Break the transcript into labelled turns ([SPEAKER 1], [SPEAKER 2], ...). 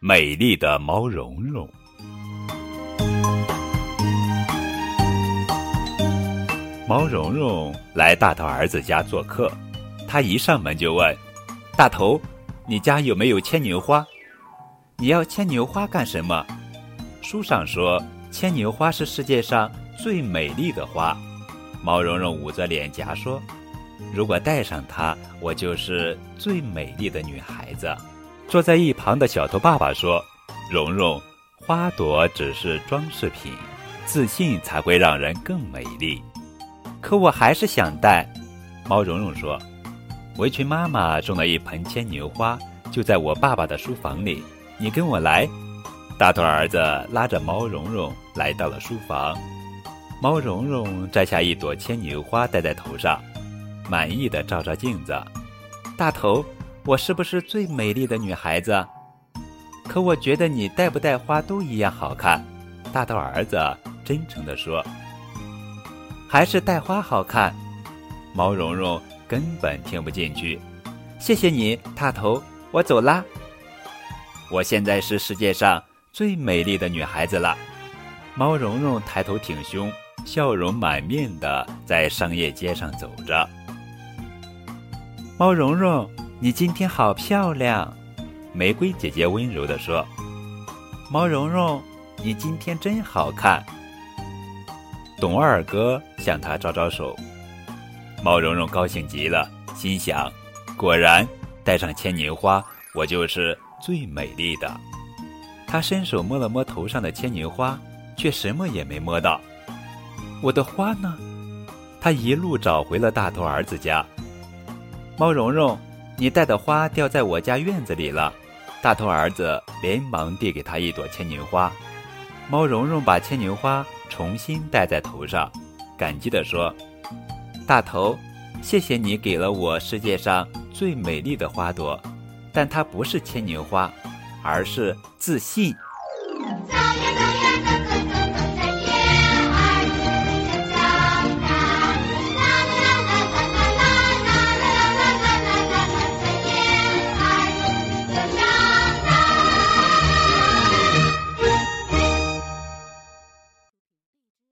[SPEAKER 1] 美丽的毛茸茸。毛茸茸来大头儿子家做客，他一上门就问：“大头，你家有没有牵牛花？你要牵牛花干什么？”书上说，牵牛花是世界上最美丽的花。毛茸茸捂着脸颊说：“如果戴上它，我就是最美丽的女孩子。”坐在一旁的小头爸爸说：“蓉蓉，花朵只是装饰品，自信才会让人更美丽。”可我还是想戴。毛茸茸说：“围裙妈妈种了一盆牵牛花，就在我爸爸的书房里。你跟我来。”大头儿子拉着毛茸茸来到了书房。毛茸茸摘下一朵牵牛花戴在头上，满意的照照镜子。大头。我是不是最美丽的女孩子？可我觉得你戴不戴花都一样好看。大头儿子真诚地说：“还是戴花好看。”毛茸茸根本听不进去。谢谢你，大头，我走啦。我现在是世界上最美丽的女孩子了。毛茸茸抬头挺胸，笑容满面的在商业街上走着。毛茸茸。你今天好漂亮，玫瑰姐姐温柔地说：“毛茸茸，你今天真好看。”董二哥向她招招手，毛茸茸高兴极了，心想：“果然，戴上牵牛花，我就是最美丽的。”他伸手摸了摸头上的牵牛花，却什么也没摸到。我的花呢？他一路找回了大头儿子家。猫蓉蓉。你带的花掉在我家院子里了，大头儿子连忙递给他一朵牵牛花。猫蓉蓉把牵牛花重新戴在头上，感激地说：“大头，谢谢你给了我世界上最美丽的花朵，但它不是牵牛花，而是自信。